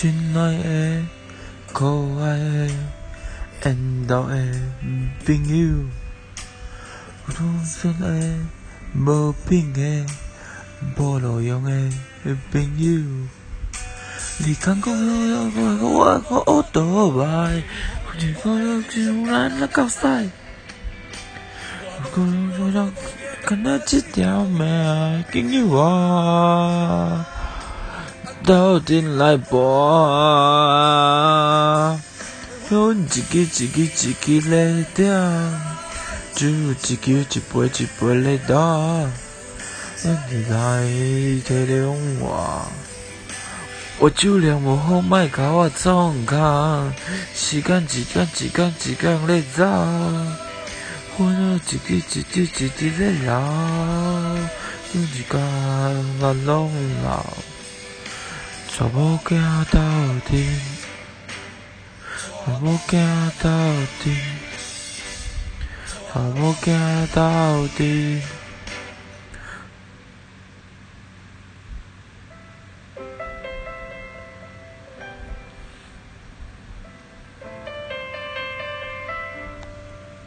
亲爱的、可爱的、缘投的朋友，单纯的、无变的、无路用的朋友。你讲讲我我我我我多歹，你讲讲就咱那够使，讲讲讲干那一条命紧要我。斗阵来搏，阮一支一支一支来点，酒一支一杯一杯来倒，阮来体谅我。我酒量无好，莫甲我创空，时间一天一天一天在走，阮一支一支一支在流，阮一家我拢老。查某囝斗阵，查某囝斗阵，查某囝斗阵。